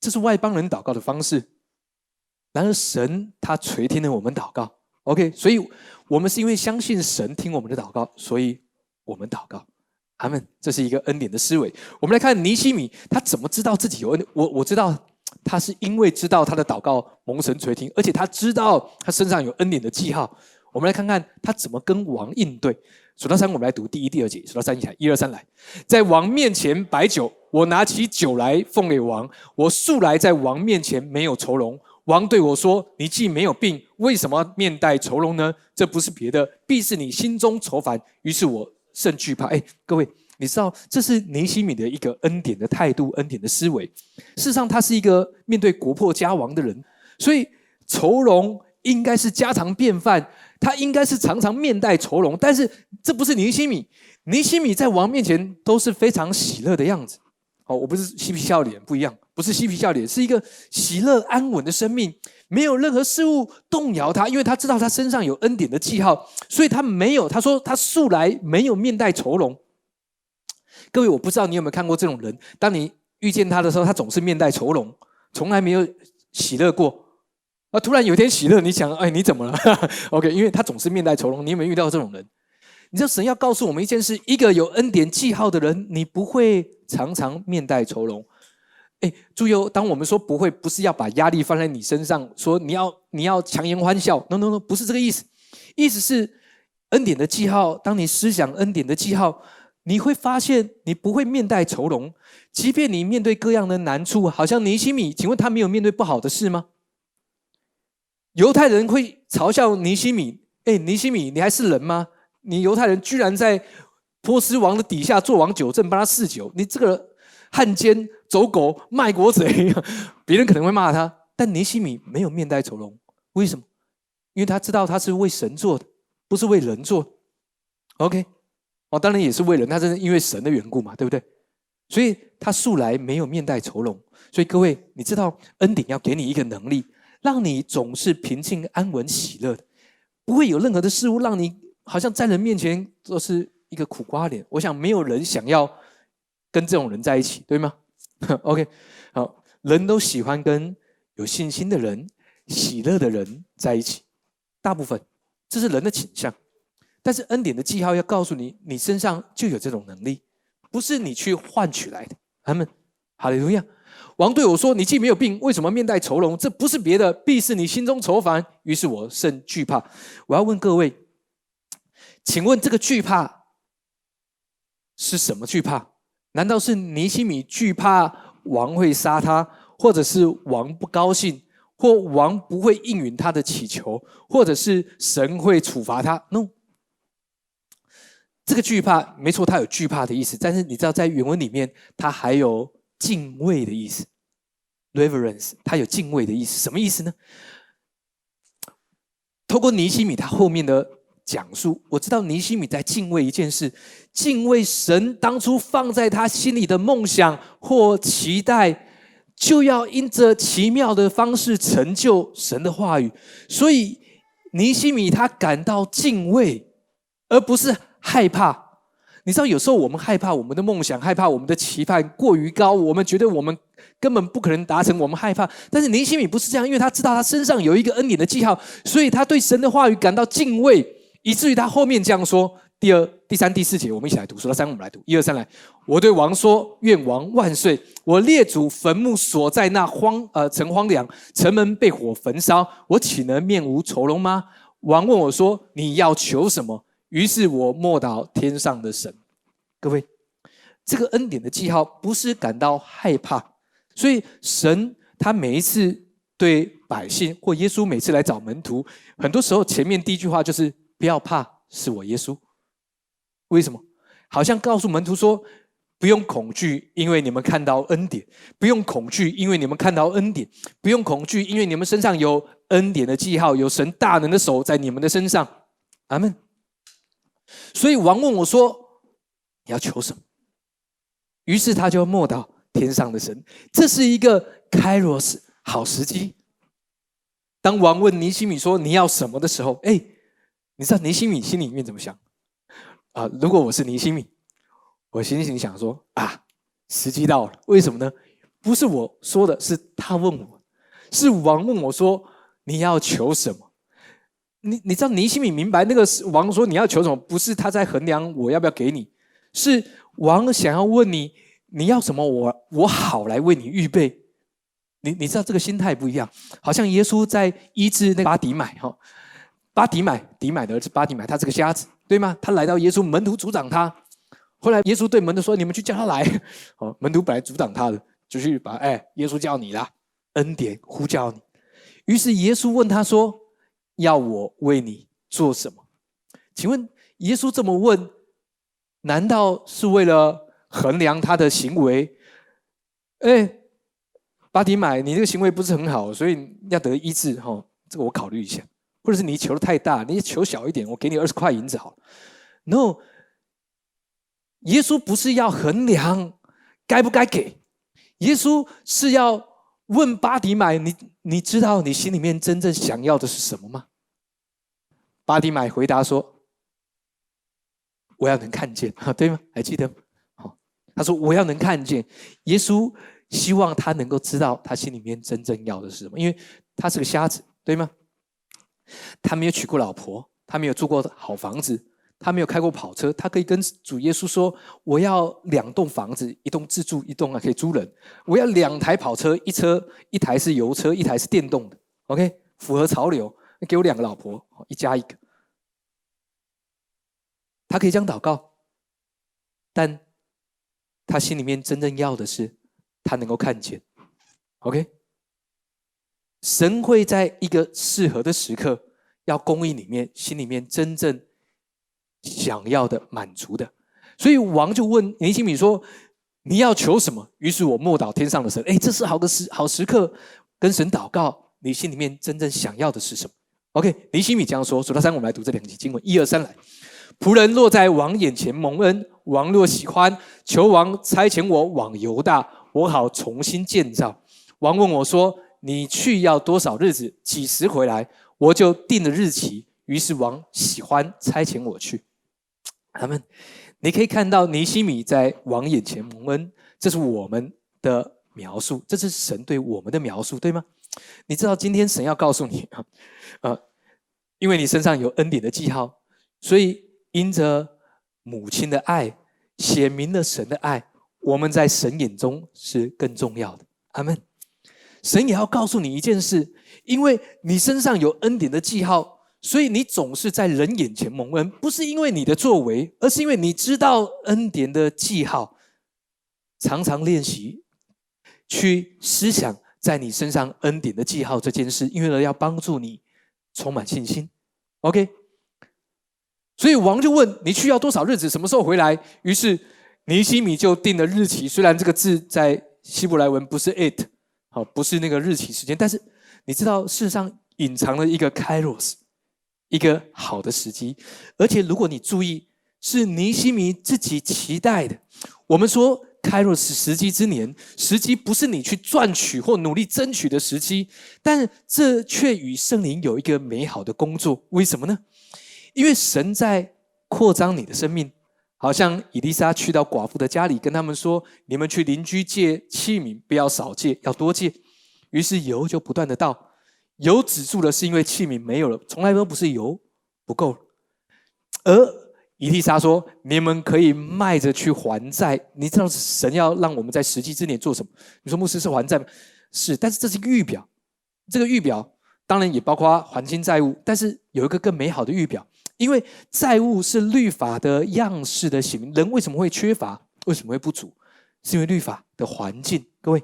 这是外邦人祷告的方式。然而神他垂听了我们祷告，OK，所以我们是因为相信神听我们的祷告，所以我们祷告。阿门。这是一个恩典的思维。我们来看尼西米，他怎么知道自己有恩？我我知道他是因为知道他的祷告蒙神垂听，而且他知道他身上有恩典的记号。我们来看看他怎么跟王应对。数到三，我们来读第一、第二节。数到三，一起来，一二三，来，在王面前摆酒，我拿起酒来奉给王。我素来在王面前没有愁容。王对我说：“你既没有病，为什么面带愁容呢？这不是别的，必是你心中愁烦。”于是我甚惧怕。哎，各位，你知道这是尼西米的一个恩典的态度、恩典的思维。事实上，他是一个面对国破家亡的人，所以愁容应该是家常便饭。他应该是常常面带愁容，但是这不是尼西米。尼西米在王面前都是非常喜乐的样子。哦，我不是嬉皮笑脸，不一样，不是嬉皮笑脸，是一个喜乐安稳的生命，没有任何事物动摇他，因为他知道他身上有恩典的记号，所以他没有。他说他素来没有面带愁容。各位，我不知道你有没有看过这种人，当你遇见他的时候，他总是面带愁容，从来没有喜乐过。啊！突然有一天喜乐，你想，哎，你怎么了？OK，因为他总是面带愁容。你有没有遇到这种人？你知道神要告诉我们一件事：一个有恩典记号的人，你不会常常面带愁容。哎，注意哦，当我们说不会，不是要把压力放在你身上，说你要你要强颜欢笑。No，No，No，不是这个意思。意思是恩典的记号。当你思想恩典的记号，你会发现你不会面带愁容，即便你面对各样的难处，好像尼西米，请问他没有面对不好的事吗？犹太人会嘲笑尼西米：“哎，尼西米，你还是人吗？你犹太人居然在波斯王的底下做王九正，帮他侍酒，你这个汉奸、走狗、卖国贼！”别人可能会骂他，但尼西米没有面带愁容。为什么？因为他知道他是为神做的，不是为人做。OK，哦，当然也是为人，他是因为神的缘故嘛，对不对？所以他素来没有面带愁容。所以各位，你知道恩典要给你一个能力。让你总是平静、安稳、喜乐的，不会有任何的事物让你好像在人面前都是一个苦瓜脸。我想没有人想要跟这种人在一起，对吗？OK，好，人都喜欢跟有信心的人、喜乐的人在一起，大部分这是人的倾向。但是恩典的记号要告诉你，你身上就有这种能力，不是你去换取来的。他们，哈利路亚。王对我说：“你既没有病，为什么面带愁容？这不是别的，必是你心中愁烦。”于是我甚惧怕。我要问各位，请问这个惧怕是什么惧怕？难道是尼西米惧怕王会杀他，或者是王不高兴，或王不会应允他的祈求，或者是神会处罚他？No，这个惧怕没错，他有惧怕的意思。但是你知道，在原文里面，他还有。敬畏的意思，reverence，他有敬畏的意思，什么意思呢？透过尼西米他后面的讲述，我知道尼西米在敬畏一件事，敬畏神当初放在他心里的梦想或期待，就要因着奇妙的方式成就神的话语。所以尼西米他感到敬畏，而不是害怕。你知道，有时候我们害怕我们的梦想，害怕我们的期盼过于高，我们觉得我们根本不可能达成，我们害怕。但是尼西米不是这样，因为他知道他身上有一个恩典的记号，所以他对神的话语感到敬畏，以至于他后面这样说：第二、第三、第四节，我们一起来读。数到三，我们来读。一二三，来！我对王说：愿王万岁！我列祖坟墓所在那荒呃城荒凉，城门被火焚烧，我岂能面无愁容吗？王问我说：你要求什么？于是我默祷天上的神，各位，这个恩典的记号不是感到害怕，所以神他每一次对百姓或耶稣每次来找门徒，很多时候前面第一句话就是不要怕，是我耶稣。为什么？好像告诉门徒说不用恐惧，因为你们看到恩典；不用恐惧，因为你们看到恩典；不用恐惧，因为你们身上有恩典的记号，有神大能的手在你们的身上。阿门。所以王问我说：“你要求什么？”于是他就默祷天上的神。这是一个开罗斯好时机。当王问尼西米说：“你要什么？”的时候，哎，你知道尼西米心里面怎么想？啊，如果我是尼西米，我心里想说：“啊，时机到了。为什么呢？不是我说的，是他问我，是王问我说你要求什么？你你知道尼西米明白那个王说你要求什么？不是他在衡量我要不要给你，是王想要问你你要什么，我我好来为你预备。你你知道这个心态不一样，好像耶稣在医治那巴迪买哈，巴迪买迪买的儿子巴迪买，他是个瞎子，对吗？他来到耶稣门徒阻挡他，后来耶稣对门徒说：“你们去叫他来。”哦，门徒本来阻挡他的，就去把哎，耶稣叫你啦，恩典呼叫你。于是耶稣问他说：“要我为你做什么？”请问耶稣这么问，难道是为了衡量他的行为？哎。巴迪买，你这个行为不是很好，所以要得医治哈。这个我考虑一下，或者是你求的太大，你求小一点，我给你二十块银子好了。No，耶稣不是要衡量该不该给，耶稣是要问巴迪买，你你知道你心里面真正想要的是什么吗？巴迪买回答说：“我要能看见，哈，对吗？还记得？好，他说我要能看见耶稣。”希望他能够知道他心里面真正要的是什么，因为他是个瞎子，对吗？他没有娶过老婆，他没有住过好房子，他没有开过跑车。他可以跟主耶稣说：“我要两栋房子，一栋自住，一栋啊可以租人。我要两台跑车，一车一台是油车，一台是电动的。OK，符合潮流。给我两个老婆，一加一个。”他可以这样祷告，但他心里面真正要的是。他能够看见，OK，神会在一个适合的时刻，要供应里面心里面真正想要的满足的。所以王就问尼西米说：“你要求什么？”于是我默祷天上的神，哎，这是好个时好时刻，跟神祷告，你心里面真正想要的是什么？OK，尼西米这样说。数到三，我们来读这两节经文：一二三，来。仆人落在王眼前蒙恩，王若喜欢，求王差遣我往犹大。我好重新建造。王问我说：“你去要多少日子？几时回来？”我就定了日期。于是王喜欢差遣我去。他们，你可以看到尼西米在王眼前蒙恩，这是我们的描述，这是神对我们的描述，对吗？你知道今天神要告诉你 啊，呃，因为你身上有恩典的记号，所以因着母亲的爱，写明了神的爱。我们在神眼中是更重要的，阿门。神也要告诉你一件事，因为你身上有恩典的记号，所以你总是在人眼前蒙恩，不是因为你的作为，而是因为你知道恩典的记号。常常练习去思想在你身上恩典的记号这件事，因为呢要帮助你充满信心。OK，所以王就问你需要多少日子，什么时候回来？于是。尼西米就定了日期，虽然这个字在希伯来文不是 it，好，不是那个日期时间，但是你知道，事实上隐藏了一个 kairos，一个好的时机。而且如果你注意，是尼西米自己期待的。我们说 kairos 时机之年，时机不是你去赚取或努力争取的时机，但这却与圣灵有一个美好的工作。为什么呢？因为神在扩张你的生命。好像伊丽莎去到寡妇的家里，跟他们说：“你们去邻居借器皿，不要少借，要多借。”于是油就不断的倒，油止住了，是因为器皿没有了，从来都不是油不够。而伊丽莎说：“你们可以卖着去还债。”你知道神要让我们在实际之年做什么？你说牧师是还债吗？是，但是这是一个预表。这个预表当然也包括还清债务，但是有一个更美好的预表。因为债务是律法的样式的行，人为什么会缺乏？为什么会不足？是因为律法的环境。各位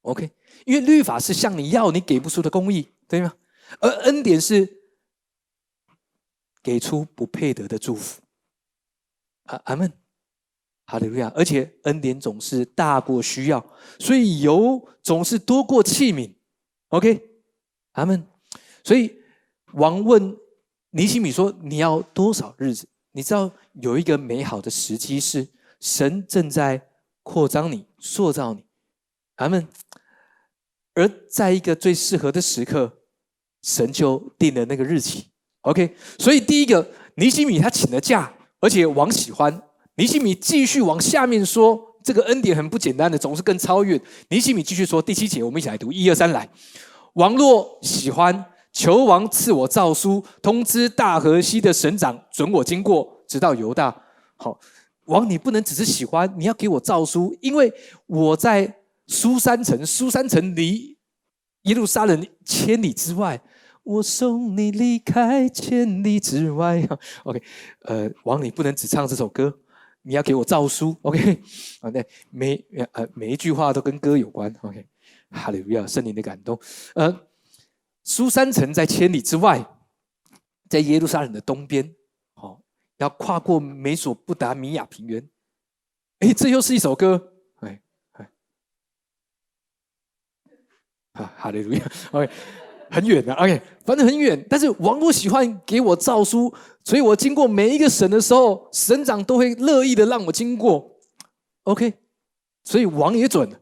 ，OK？因为律法是向你要你给不出的公义，对吗？而恩典是给出不配得的祝福。阿阿门，哈利路亚！而且恩典总是大过需要，所以油总是多过器皿。OK？阿门。所以王问。尼西米说：“你要多少日子？你知道有一个美好的时机是神正在扩张你、塑造你，阿门。而在一个最适合的时刻，神就定了那个日期。OK，所以第一个尼西米他请了假，而且王喜欢尼西米继续往下面说这个恩典很不简单的，总是更超越。尼西米继续说，第七节，我们一起来读，一二三，来。王若喜欢，求王赐我诏书，通知大河西的省长，准我经过，直到犹大。好，王你不能只是喜欢，你要给我诏书，因为我在苏三城，苏三城离耶路撒冷千里之外。我送你离开千里之外。OK，呃，王你不能只唱这首歌，你要给我诏书。OK，啊，那每呃每一句话都跟歌有关。OK，哈利路亚，圣灵的感动。呃，苏三城在千里之外，在耶路撒冷的东边。好，要跨过美索不达米亚平原。哎，这又是一首歌。哎哎，哈哈利路亚。OK。很远的，OK，反正很远。但是王不喜欢给我诏书，所以我经过每一个省的时候，省长都会乐意的让我经过，OK。所以王也准。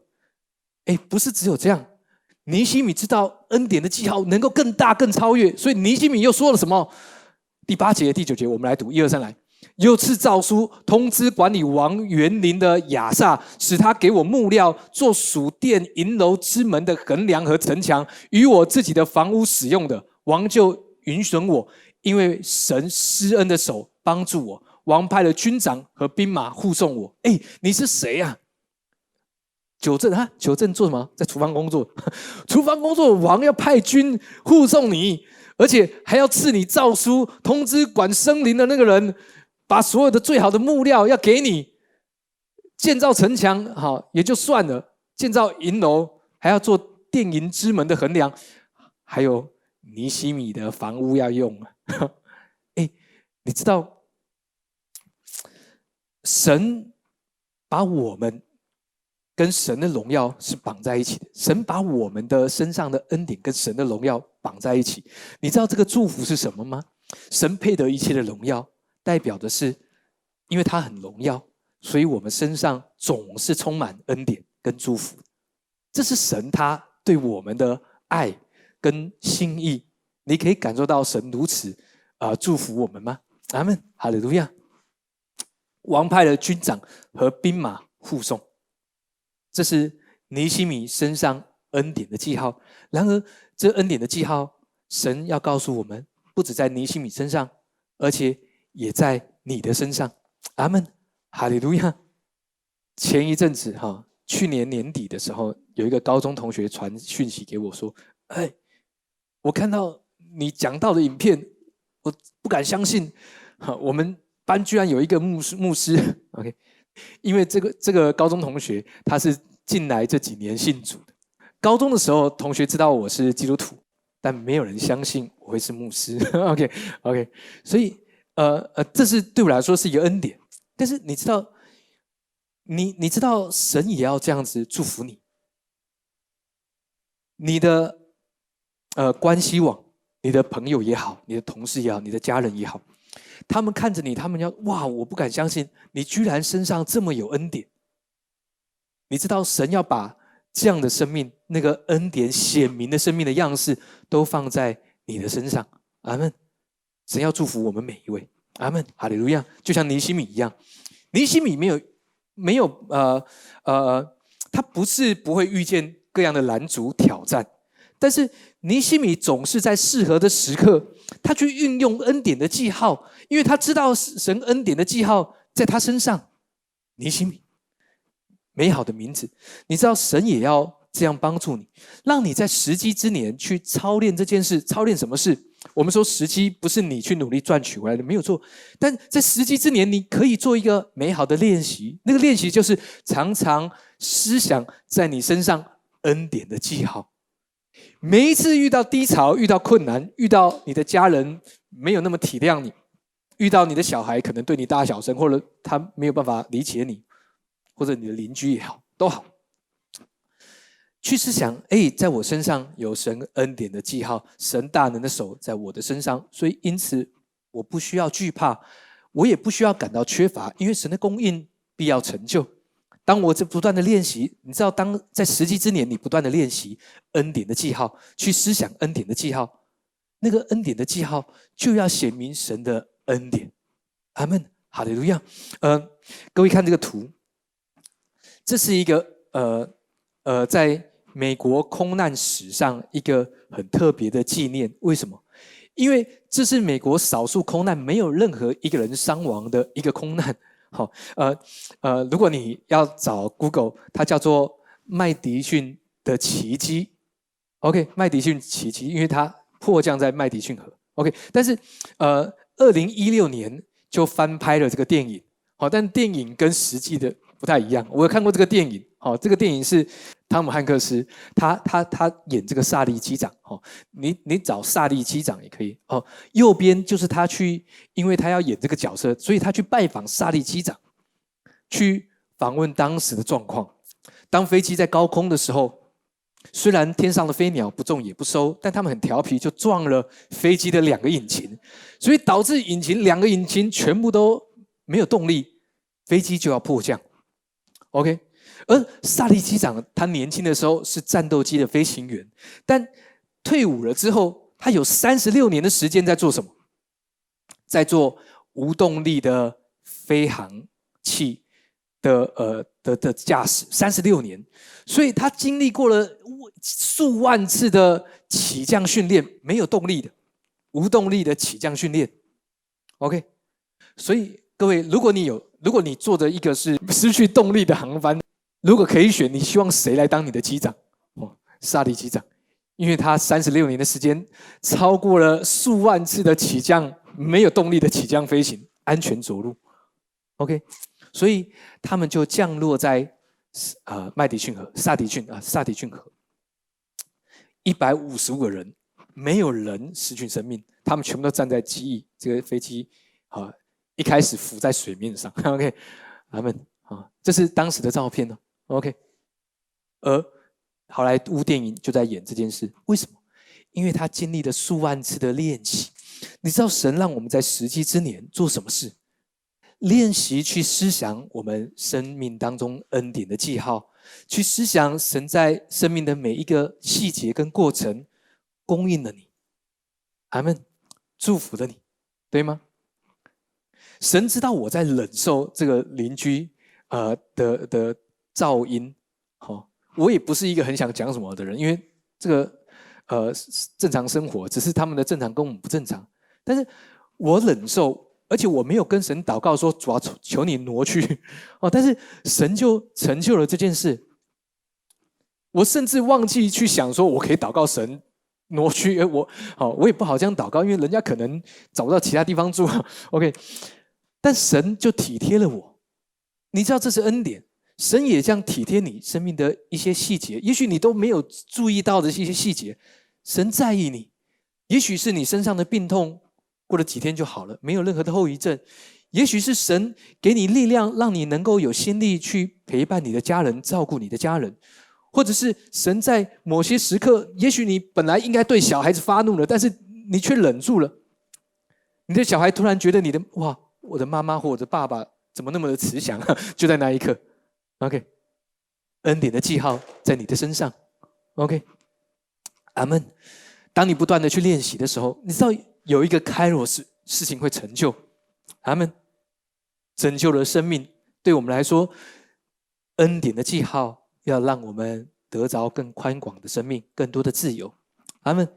哎，不是只有这样，尼西米知道恩典的记号能够更大、更超越，所以尼西米又说了什么？第八节、第九节，我们来读，一二三，来。又赐诏书通知管理王园林的亚萨，使他给我木料做属殿银楼之门的横梁和城墙，与我自己的房屋使用的。王就允许我，因为神施恩的手帮助我。王派了军长和兵马护送我。哎，你是谁呀？九正啊，九正做什么？在厨房工作。厨房工作，王要派军护送你，而且还要赐你诏书，通知管森林的那个人。把所有的最好的木料要给你建造城墙，好也就算了；建造银楼还要做电银之门的横梁，还有尼西米的房屋要用。哎，你知道神把我们跟神的荣耀是绑在一起的，神把我们的身上的恩典跟神的荣耀绑在一起。你知道这个祝福是什么吗？神配得一切的荣耀。代表的是，因为他很荣耀，所以我们身上总是充满恩典跟祝福。这是神他对我们的爱跟心意。你可以感受到神如此啊祝福我们吗？阿门，哈利路亚。王派的军长和兵马护送，这是尼西米身上恩典的记号。然而，这恩典的记号，神要告诉我们，不止在尼西米身上，而且。也在你的身上，阿门，哈利路亚。前一阵子哈，去年年底的时候，有一个高中同学传讯息给我说：“哎，我看到你讲到的影片，我不敢相信，哈，我们班居然有一个牧师牧师。”OK，因为这个这个高中同学他是近来这几年信主的，高中的时候同学知道我是基督徒，但没有人相信我会是牧师。OK OK，所以。呃呃，这是对我来说是一个恩典，但是你知道，你你知道神也要这样子祝福你，你的呃关系网，你的朋友也好，你的同事也好，你的家人也好，他们看着你，他们要哇，我不敢相信你居然身上这么有恩典。你知道神要把这样的生命，那个恩典显明的生命的样式，都放在你的身上，阿门。神要祝福我们每一位，阿门，哈利路亚。就像尼西米一样，尼西米没有没有呃呃，他不是不会遇见各样的拦阻挑战，但是尼西米总是在适合的时刻，他去运用恩典的记号，因为他知道神恩典的记号在他身上。尼西米，美好的名字，你知道神也要这样帮助你，让你在时机之年去操练这件事，操练什么事？我们说时机不是你去努力赚取回来的，没有错。但在时机之年，你可以做一个美好的练习。那个练习就是常常思想在你身上恩典的记号。每一次遇到低潮、遇到困难、遇到你的家人没有那么体谅你，遇到你的小孩可能对你大小声，或者他没有办法理解你，或者你的邻居也好，都好。去思想，哎，在我身上有神恩典的记号，神大能的手在我的身上，所以因此我不需要惧怕，我也不需要感到缺乏，因为神的供应必要成就。当我在不断的练习，你知道，当在时机之年，你不断的练习恩典的记号，去思想恩典的记号，那个恩典的记号就要显明神的恩典。阿门，哈利路亚。嗯，各位看这个图。这是一个呃呃，在美国空难史上一个很特别的纪念。为什么？因为这是美国少数空难没有任何一个人伤亡的一个空难。好，呃呃，如果你要找 Google，它叫做麦迪逊的奇迹。OK，麦迪逊奇迹，因为它迫降在麦迪逊河。OK，但是呃，二零一六年就翻拍了这个电影。好，但电影跟实际的不太一样。我有看过这个电影。哦，这个电影是汤姆汉克斯，他他他演这个萨利机长。哦，你你找萨利机长也可以。哦，右边就是他去，因为他要演这个角色，所以他去拜访萨利机长，去访问当时的状况。当飞机在高空的时候，虽然天上的飞鸟不重也不收，但他们很调皮，就撞了飞机的两个引擎，所以导致引擎两个引擎全部都没有动力，飞机就要迫降。OK。而萨利机长他年轻的时候是战斗机的飞行员，但退伍了之后，他有三十六年的时间在做什么？在做无动力的飞行器的呃的的驾驶，三十六年，所以他经历过了数万次的起降训练，没有动力的无动力的起降训练。OK，所以各位，如果你有，如果你坐着一个是 失去动力的航班。如果可以选，你希望谁来当你的机长？哦，萨利机长，因为他三十六年的时间，超过了数万次的起降没有动力的起降飞行，安全着陆。OK，所以他们就降落在啊麦迪逊河、萨迪逊啊萨迪逊河，一百五十五个人，没有人失去生命，他们全部都站在机翼，这个飞机啊一开始浮在水面上。OK，他们啊，这是当时的照片呢。OK，而好莱坞电影就在演这件事。为什么？因为他经历了数万次的练习。你知道神让我们在时机之年做什么事？练习去思想我们生命当中恩典的记号，去思想神在生命的每一个细节跟过程供应了你，阿门，祝福了你，对吗？神知道我在忍受这个邻居呃的的。噪音，好，我也不是一个很想讲什么的人，因为这个呃正常生活，只是他们的正常跟我们不正常。但是我忍受，而且我没有跟神祷告说主要求你挪去 哦，但是神就成就了这件事。我甚至忘记去想说我可以祷告神挪去，我好我也不好这样祷告，因为人家可能找不到其他地方住。OK，但神就体贴了我，你知道这是恩典。神也这样体贴你生命的一些细节，也许你都没有注意到的一些细节，神在意你。也许是你身上的病痛过了几天就好了，没有任何的后遗症；也许是神给你力量，让你能够有心力去陪伴你的家人，照顾你的家人；或者是神在某些时刻，也许你本来应该对小孩子发怒了，但是你却忍住了。你的小孩突然觉得你的哇，我的妈妈或我的爸爸怎么那么的慈祥啊？就在那一刻。OK，恩典的记号在你的身上。OK，阿门。当你不断的去练习的时候，你知道有一个开罗事事情会成就。阿门。拯救了生命，对我们来说，恩典的记号要让我们得着更宽广的生命，更多的自由。阿门。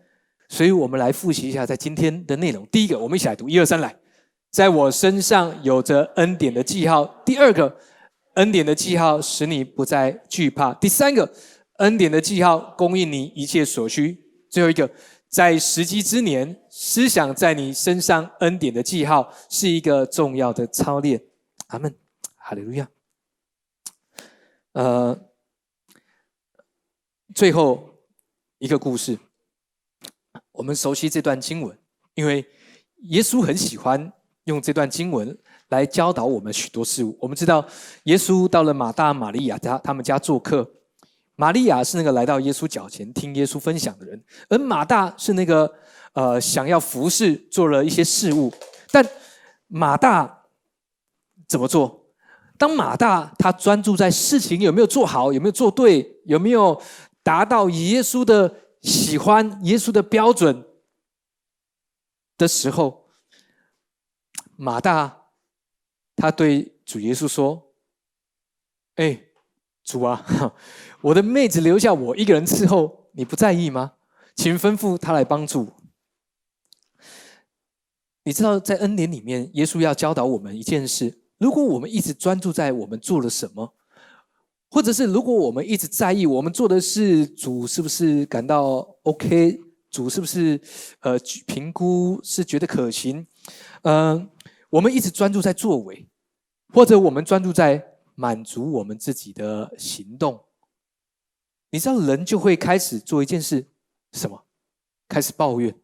所以我们来复习一下在今天的内容。第一个，我们一起来读一二三来，在我身上有着恩典的记号。第二个。恩典的记号使你不再惧怕。第三个，恩典的记号供应你一切所需。最后一个，在时机之年，思想在你身上恩典的记号是一个重要的操练。阿门，哈利路亚。呃，最后一个故事，我们熟悉这段经文，因为耶稣很喜欢用这段经文。来教导我们许多事物。我们知道，耶稣到了马大、玛利亚家他们家做客。玛利亚是那个来到耶稣脚前听耶稣分享的人，而马大是那个呃想要服侍、做了一些事物。但马大怎么做？当马大他专注在事情有没有做好、有没有做对、有没有达到耶稣的喜欢、耶稣的标准的时候，马大。他对主耶稣说：“哎，主啊，我的妹子留下我一个人伺候，你不在意吗？请吩咐他来帮助。你知道，在恩典里面，耶稣要教导我们一件事：如果我们一直专注在我们做了什么，或者是如果我们一直在意我们做的事，主是不是感到 OK？主是不是呃评估是觉得可行？嗯，我们一直专注在作为，或者我们专注在满足我们自己的行动，你知道，人就会开始做一件事，什么？开始抱怨。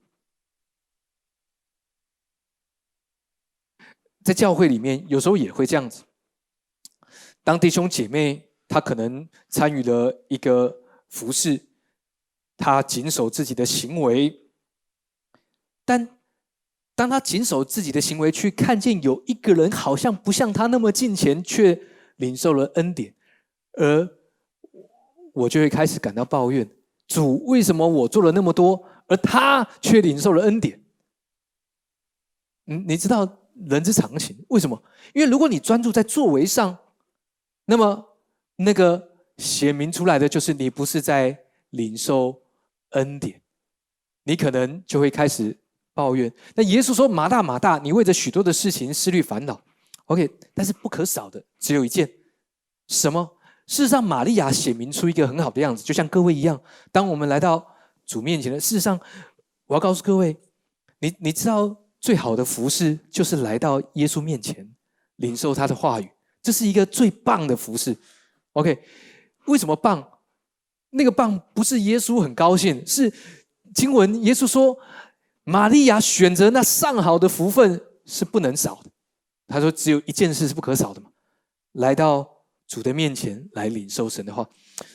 在教会里面，有时候也会这样子。当弟兄姐妹他可能参与了一个服饰，他谨守自己的行为，但当他谨守自己的行为，去看见有一个人好像不像他那么近前，却领受了恩典，而我就会开始感到抱怨：主为什么我做了那么多，而他却领受了恩典？嗯，你知道？人之常情，为什么？因为如果你专注在作为上，那么那个显明出来的就是你不是在领受恩典，你可能就会开始抱怨。那耶稣说：“马大，马大，你为着许多的事情思虑烦恼。” OK，但是不可少的只有一件，什么？事实上，玛利亚显明出一个很好的样子，就像各位一样。当我们来到主面前的，事实上，我要告诉各位，你你知道。最好的服饰就是来到耶稣面前，领受他的话语，这是一个最棒的服饰。OK，为什么棒？那个棒不是耶稣很高兴，是经文耶稣说，玛利亚选择那上好的福分是不能少的。他说只有一件事是不可少的嘛，来到主的面前来领受神的话。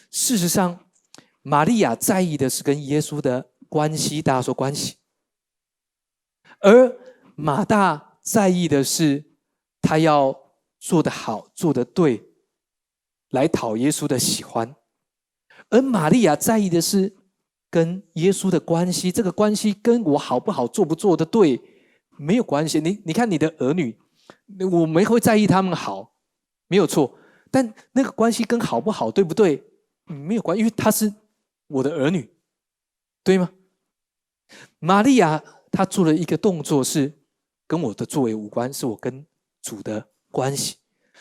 事实上，玛利亚在意的是跟耶稣的关系，大家说关系。而马大在意的是，他要做得好，做得对，来讨耶稣的喜欢；而玛利亚在意的是跟耶稣的关系，这个关系跟我好不好，做不做的对没有关系。你你看你的儿女，我没会在意他们好，没有错，但那个关系跟好不好，对不对，没有关，因为他是我的儿女，对吗？玛利亚。他做了一个动作，是跟我的作为无关，是我跟主的关系。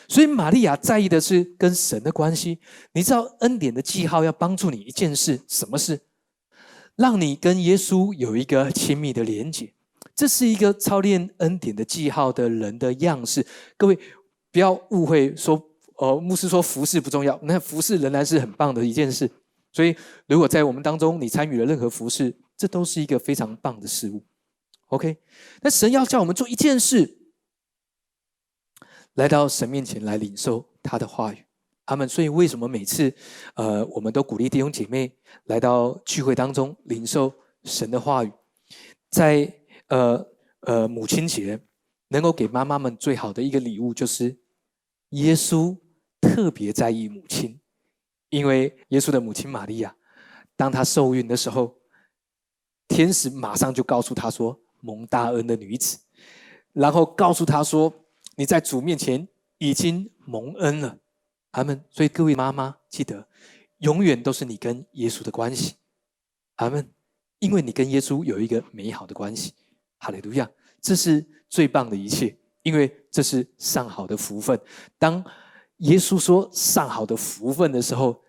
所以玛利亚在意的是跟神的关系。你知道恩典的记号要帮助你一件事，什么事？让你跟耶稣有一个亲密的连接。这是一个操练恩典的记号的人的样式。各位不要误会，说哦，牧师说服饰不重要，那服饰仍然是很棒的一件事。所以如果在我们当中你参与了任何服饰，这都是一个非常棒的事物。OK，那神要叫我们做一件事，来到神面前来领受他的话语，他们。所以为什么每次，呃，我们都鼓励弟兄姐妹来到聚会当中领受神的话语，在呃呃母亲节，能够给妈妈们最好的一个礼物，就是耶稣特别在意母亲，因为耶稣的母亲玛利亚，当她受孕的时候，天使马上就告诉她说。蒙大恩的女子，然后告诉她说：“你在主面前已经蒙恩了。”阿门。所以各位妈妈记得，永远都是你跟耶稣的关系。阿门。因为你跟耶稣有一个美好的关系。哈利路亚，这是最棒的一切，因为这是上好的福分。当耶稣说上好的福分的时候，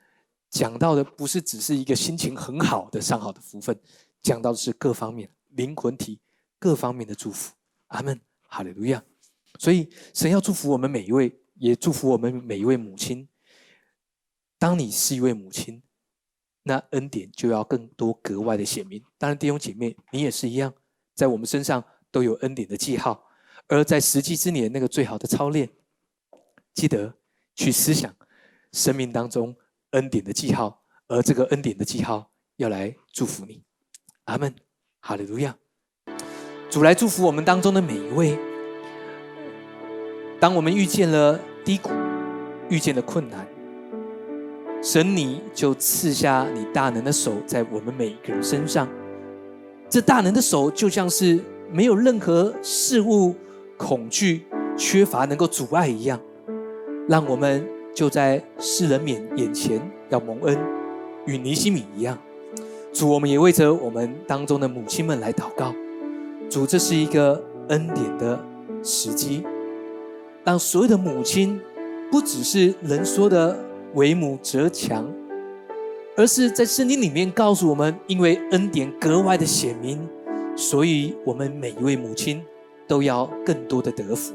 讲到的不是只是一个心情很好的上好的福分，讲到的是各方面灵魂体。各方面的祝福，阿门，哈利路亚。所以神要祝福我们每一位，也祝福我们每一位母亲。当你是一位母亲，那恩典就要更多格外的显明。当然，弟兄姐妹，你也是一样，在我们身上都有恩典的记号。而在实际之年那个最好的操练，记得去思想生命当中恩典的记号，而这个恩典的记号要来祝福你。阿门，哈利路亚。主来祝福我们当中的每一位。当我们遇见了低谷，遇见了困难，神你就赐下你大能的手在我们每一个人身上。这大能的手就像是没有任何事物、恐惧、缺乏能够阻碍一样，让我们就在世人面眼前要蒙恩，与尼西米一样。主，我们也为着我们当中的母亲们来祷告。主，这是一个恩典的时机，让所有的母亲，不只是人说的为母则强，而是在圣经里面告诉我们，因为恩典格外的显明，所以我们每一位母亲都要更多的得福。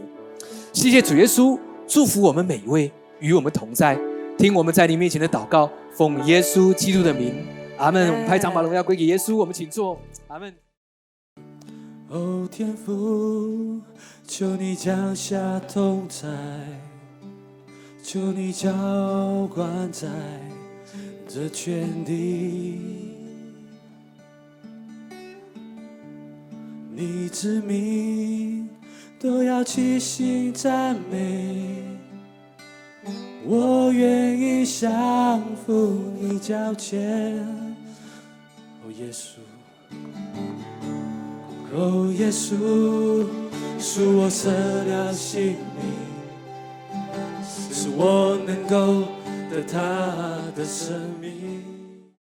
谢谢主耶稣，祝福我们每一位，与我们同在。听我们在你面前的祷告，奉耶稣基督的名，阿门。我们拍掌把荣耀归给耶稣，我们请坐，阿门。哦，天父，求你降下同在，求你浇灌在这全地，你之名都要齐心赞美，我愿意降服你脚前，哦，耶稣。哦，耶稣，是我舍了性命，使我能够得他的生命。